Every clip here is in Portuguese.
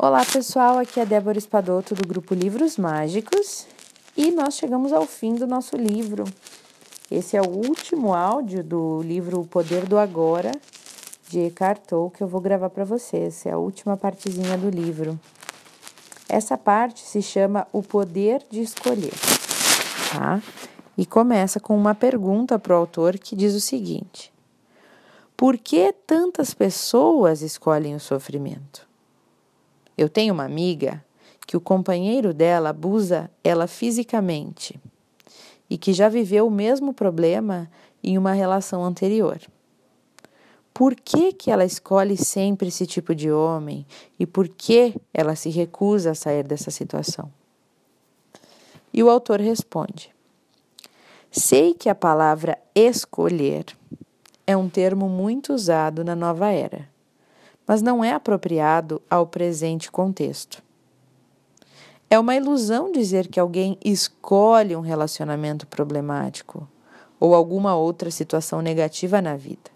Olá pessoal, aqui é Débora Espadoto do grupo Livros Mágicos e nós chegamos ao fim do nosso livro. Esse é o último áudio do livro O Poder do Agora de Eckhart Tolle que eu vou gravar para vocês. É a última partezinha do livro. Essa parte se chama O Poder de Escolher, tá? E começa com uma pergunta para o autor que diz o seguinte: Por que tantas pessoas escolhem o sofrimento? Eu tenho uma amiga que o companheiro dela abusa ela fisicamente e que já viveu o mesmo problema em uma relação anterior. Por que, que ela escolhe sempre esse tipo de homem e por que ela se recusa a sair dessa situação? E o autor responde: Sei que a palavra escolher é um termo muito usado na nova era mas não é apropriado ao presente contexto. É uma ilusão dizer que alguém escolhe um relacionamento problemático ou alguma outra situação negativa na vida.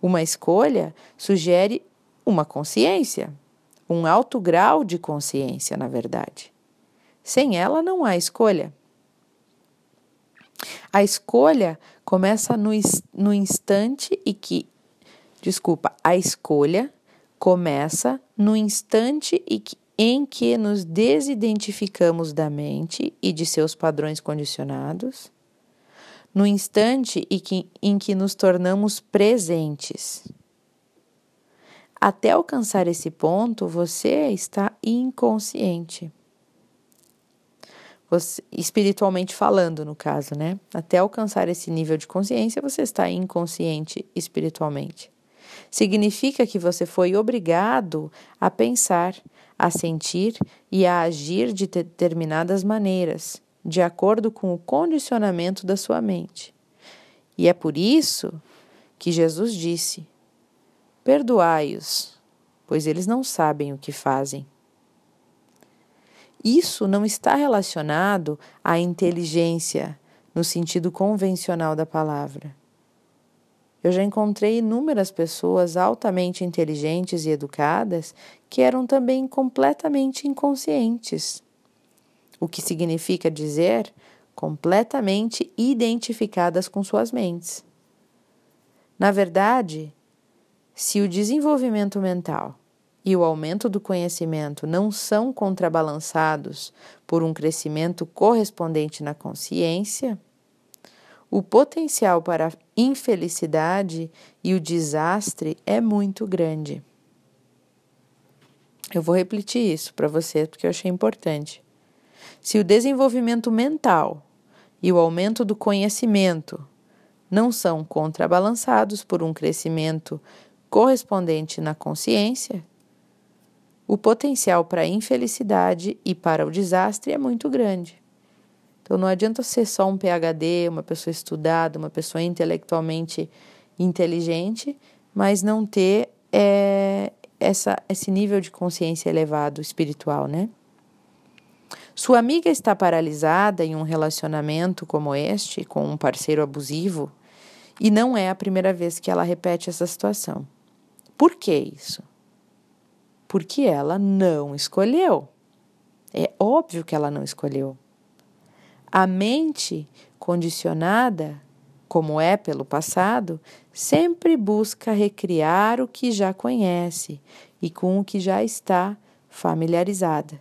Uma escolha sugere uma consciência, um alto grau de consciência, na verdade. Sem ela não há escolha. A escolha começa no, no instante e que desculpa, a escolha começa no instante em que nos desidentificamos da mente e de seus padrões condicionados, no instante em que nos tornamos presentes. Até alcançar esse ponto, você está inconsciente. Você, espiritualmente falando, no caso, né? Até alcançar esse nível de consciência, você está inconsciente espiritualmente. Significa que você foi obrigado a pensar, a sentir e a agir de determinadas maneiras, de acordo com o condicionamento da sua mente. E é por isso que Jesus disse: Perdoai-os, pois eles não sabem o que fazem. Isso não está relacionado à inteligência no sentido convencional da palavra. Eu já encontrei inúmeras pessoas altamente inteligentes e educadas que eram também completamente inconscientes. O que significa dizer completamente identificadas com suas mentes. Na verdade, se o desenvolvimento mental e o aumento do conhecimento não são contrabalançados por um crescimento correspondente na consciência, o potencial para a infelicidade e o desastre é muito grande. Eu vou repetir isso para você porque eu achei importante. Se o desenvolvimento mental e o aumento do conhecimento não são contrabalançados por um crescimento correspondente na consciência, o potencial para a infelicidade e para o desastre é muito grande. Então não adianta ser só um PhD, uma pessoa estudada, uma pessoa intelectualmente inteligente, mas não ter é, essa, esse nível de consciência elevado espiritual, né? Sua amiga está paralisada em um relacionamento como este, com um parceiro abusivo, e não é a primeira vez que ela repete essa situação. Por que isso? Porque ela não escolheu. É óbvio que ela não escolheu. A mente condicionada, como é pelo passado, sempre busca recriar o que já conhece e com o que já está familiarizada.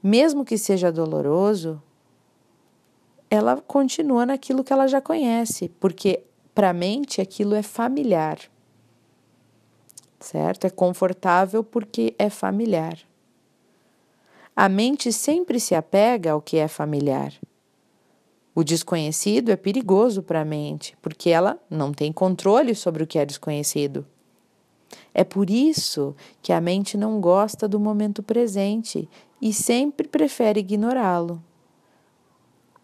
Mesmo que seja doloroso, ela continua naquilo que ela já conhece, porque para a mente aquilo é familiar. Certo? É confortável porque é familiar. A mente sempre se apega ao que é familiar. O desconhecido é perigoso para a mente, porque ela não tem controle sobre o que é desconhecido. É por isso que a mente não gosta do momento presente e sempre prefere ignorá-lo.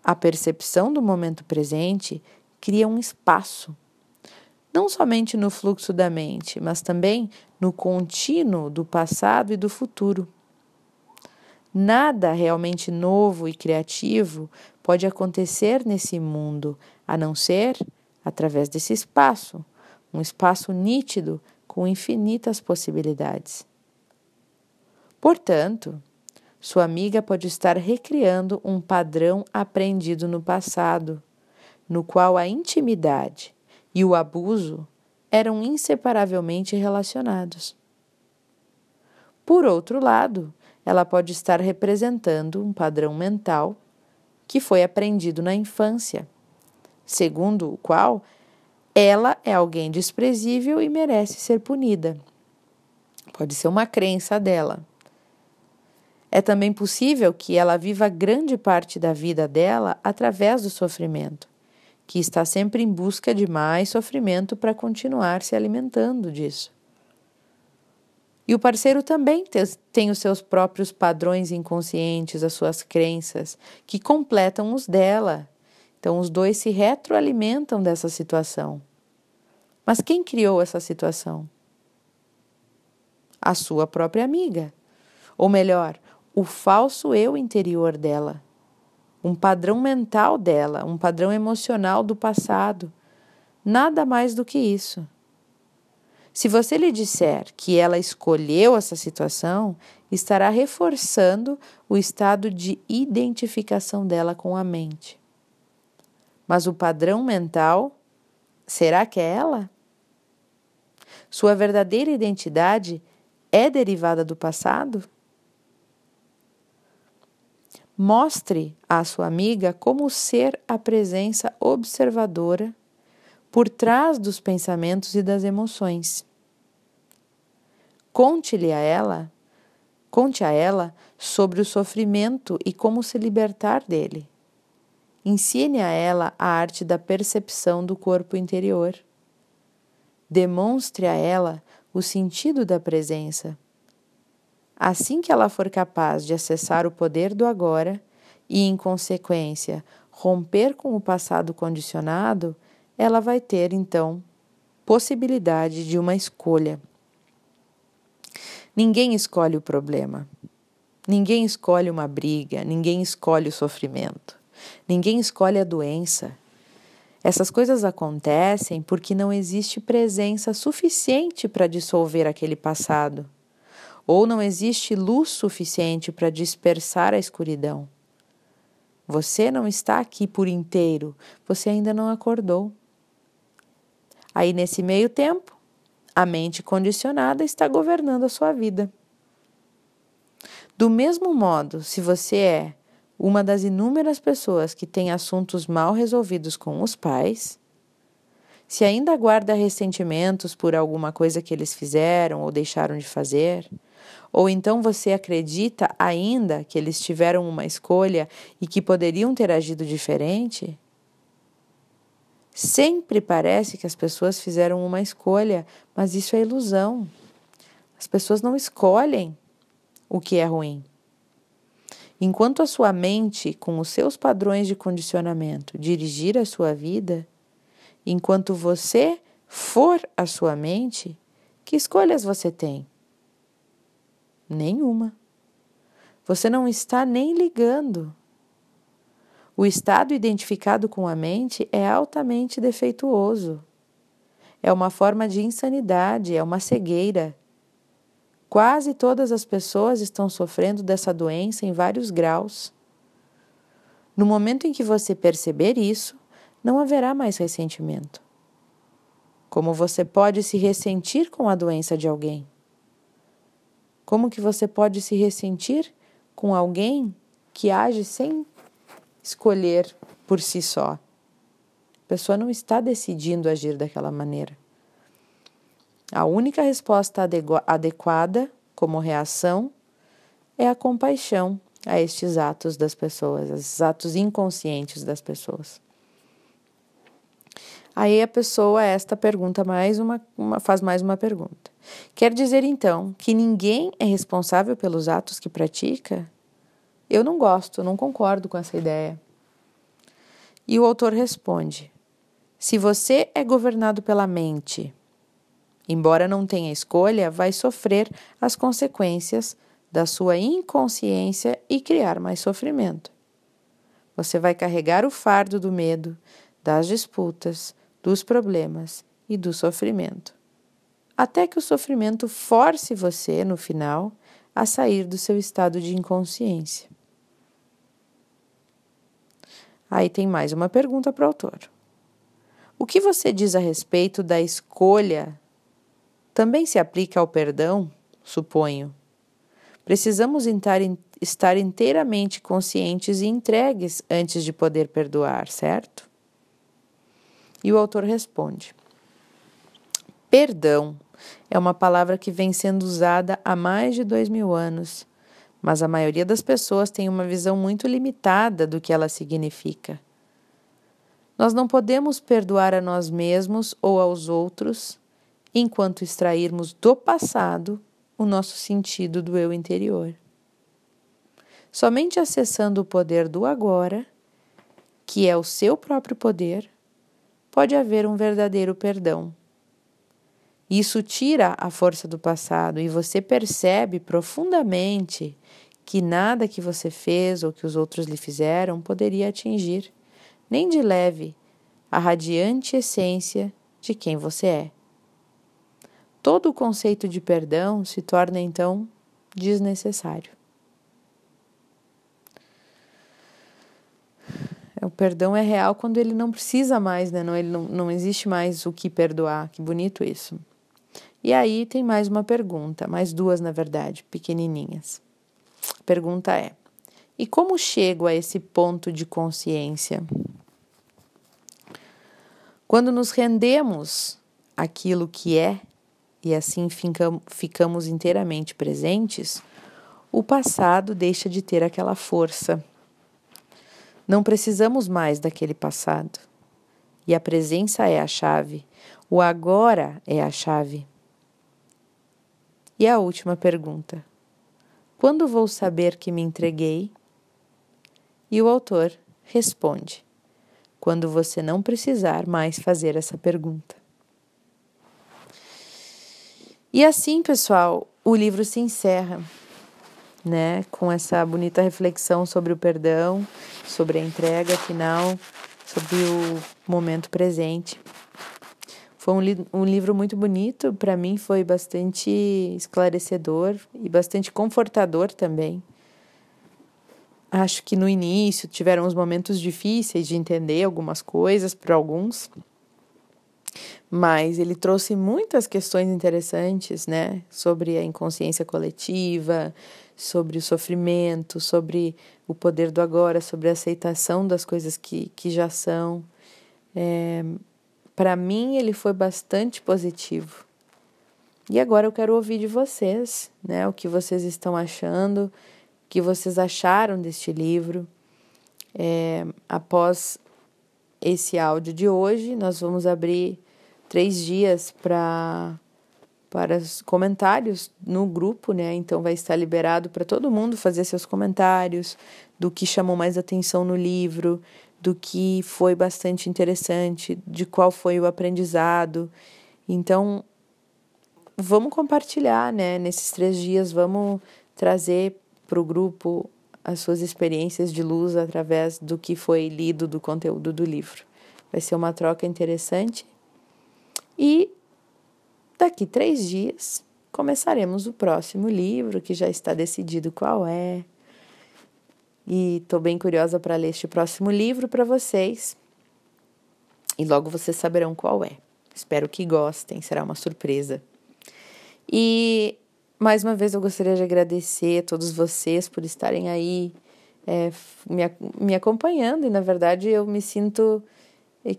A percepção do momento presente cria um espaço, não somente no fluxo da mente, mas também no contínuo do passado e do futuro. Nada realmente novo e criativo pode acontecer nesse mundo a não ser através desse espaço, um espaço nítido com infinitas possibilidades. Portanto, sua amiga pode estar recriando um padrão aprendido no passado, no qual a intimidade e o abuso eram inseparavelmente relacionados. Por outro lado, ela pode estar representando um padrão mental que foi aprendido na infância, segundo o qual ela é alguém desprezível e merece ser punida. Pode ser uma crença dela. É também possível que ela viva grande parte da vida dela através do sofrimento, que está sempre em busca de mais sofrimento para continuar se alimentando disso. E o parceiro também tem os seus próprios padrões inconscientes, as suas crenças, que completam os dela. Então, os dois se retroalimentam dessa situação. Mas quem criou essa situação? A sua própria amiga. Ou melhor, o falso eu interior dela. Um padrão mental dela, um padrão emocional do passado. Nada mais do que isso. Se você lhe disser que ela escolheu essa situação, estará reforçando o estado de identificação dela com a mente. Mas o padrão mental, será que é ela? Sua verdadeira identidade é derivada do passado? Mostre à sua amiga como ser a presença observadora por trás dos pensamentos e das emoções. Conte-lhe a ela, conte a ela sobre o sofrimento e como se libertar dele. Ensine a ela a arte da percepção do corpo interior. Demonstre a ela o sentido da presença. Assim que ela for capaz de acessar o poder do agora e, em consequência, romper com o passado condicionado, ela vai ter então possibilidade de uma escolha. Ninguém escolhe o problema. Ninguém escolhe uma briga, ninguém escolhe o sofrimento. Ninguém escolhe a doença. Essas coisas acontecem porque não existe presença suficiente para dissolver aquele passado, ou não existe luz suficiente para dispersar a escuridão. Você não está aqui por inteiro, você ainda não acordou. Aí, nesse meio tempo, a mente condicionada está governando a sua vida. Do mesmo modo, se você é uma das inúmeras pessoas que tem assuntos mal resolvidos com os pais, se ainda guarda ressentimentos por alguma coisa que eles fizeram ou deixaram de fazer, ou então você acredita ainda que eles tiveram uma escolha e que poderiam ter agido diferente, Sempre parece que as pessoas fizeram uma escolha, mas isso é ilusão. As pessoas não escolhem o que é ruim. Enquanto a sua mente, com os seus padrões de condicionamento, dirigir a sua vida, enquanto você for a sua mente, que escolhas você tem? Nenhuma. Você não está nem ligando o estado identificado com a mente é altamente defeituoso. É uma forma de insanidade, é uma cegueira. Quase todas as pessoas estão sofrendo dessa doença em vários graus. No momento em que você perceber isso, não haverá mais ressentimento. Como você pode se ressentir com a doença de alguém? Como que você pode se ressentir com alguém que age sem escolher por si só. A pessoa não está decidindo agir daquela maneira. A única resposta adequada como reação é a compaixão a estes atos das pessoas, esses atos inconscientes das pessoas. Aí a pessoa esta pergunta mais uma, uma, faz mais uma pergunta. Quer dizer então que ninguém é responsável pelos atos que pratica? Eu não gosto, não concordo com essa ideia. E o autor responde: Se você é governado pela mente, embora não tenha escolha, vai sofrer as consequências da sua inconsciência e criar mais sofrimento. Você vai carregar o fardo do medo, das disputas, dos problemas e do sofrimento. Até que o sofrimento force você, no final, a sair do seu estado de inconsciência. Aí tem mais uma pergunta para o autor. O que você diz a respeito da escolha também se aplica ao perdão? Suponho. Precisamos estar inteiramente conscientes e entregues antes de poder perdoar, certo? E o autor responde: Perdão é uma palavra que vem sendo usada há mais de dois mil anos, mas a maioria das pessoas tem uma visão muito limitada do que ela significa. Nós não podemos perdoar a nós mesmos ou aos outros enquanto extrairmos do passado o nosso sentido do eu interior. Somente acessando o poder do agora, que é o seu próprio poder, pode haver um verdadeiro perdão. Isso tira a força do passado e você percebe profundamente que nada que você fez ou que os outros lhe fizeram poderia atingir, nem de leve, a radiante essência de quem você é. Todo o conceito de perdão se torna então desnecessário. O perdão é real quando ele não precisa mais, né? Não, ele não, não existe mais o que perdoar. Que bonito isso. E aí tem mais uma pergunta, mais duas na verdade, pequenininhas. A pergunta é: e como chego a esse ponto de consciência? Quando nos rendemos àquilo que é e assim ficamos inteiramente presentes, o passado deixa de ter aquela força. Não precisamos mais daquele passado. E a presença é a chave, o agora é a chave. E a última pergunta: Quando vou saber que me entreguei? E o autor responde: Quando você não precisar mais fazer essa pergunta. E assim, pessoal, o livro se encerra, né, com essa bonita reflexão sobre o perdão, sobre a entrega final, sobre o momento presente. Foi um, li um livro muito bonito, para mim foi bastante esclarecedor e bastante confortador também. Acho que no início tiveram uns momentos difíceis de entender algumas coisas para alguns, mas ele trouxe muitas questões interessantes, né, sobre a inconsciência coletiva, sobre o sofrimento, sobre o poder do agora, sobre a aceitação das coisas que, que já são. É, para mim, ele foi bastante positivo. E agora eu quero ouvir de vocês, né? O que vocês estão achando, o que vocês acharam deste livro. É, após esse áudio de hoje, nós vamos abrir três dias para para os comentários no grupo, né? Então vai estar liberado para todo mundo fazer seus comentários do que chamou mais atenção no livro, do que foi bastante interessante, de qual foi o aprendizado. Então, vamos compartilhar, né? Nesses três dias, vamos trazer para o grupo as suas experiências de luz através do que foi lido do conteúdo do livro. Vai ser uma troca interessante. E daqui três dias começaremos o próximo livro, que já está decidido qual é. E estou bem curiosa para ler este próximo livro para vocês. E logo vocês saberão qual é. Espero que gostem, será uma surpresa. E mais uma vez eu gostaria de agradecer a todos vocês por estarem aí é, me, me acompanhando. E na verdade eu me sinto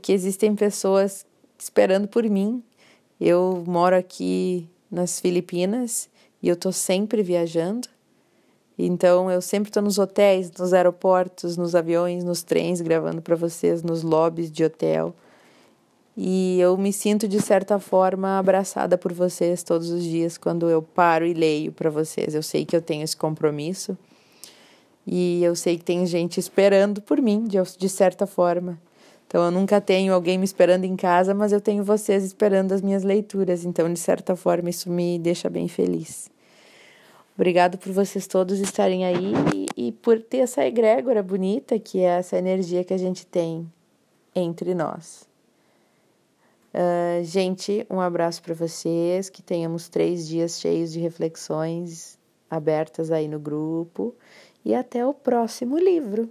que existem pessoas esperando por mim. Eu moro aqui nas Filipinas e eu estou sempre viajando. Então eu sempre estou nos hotéis, nos aeroportos, nos aviões, nos trens, gravando para vocês, nos lobbies de hotel. E eu me sinto de certa forma abraçada por vocês todos os dias quando eu paro e leio para vocês. Eu sei que eu tenho esse compromisso e eu sei que tem gente esperando por mim de, de certa forma. Então eu nunca tenho alguém me esperando em casa, mas eu tenho vocês esperando as minhas leituras. Então de certa forma isso me deixa bem feliz. Obrigado por vocês todos estarem aí e, e, por ter essa egrégora bonita que é essa energia que a gente tem entre nós. Uh, gente, um abraço para vocês, que tenhamos três dias cheios de reflexões abertas aí no grupo e até o próximo livro.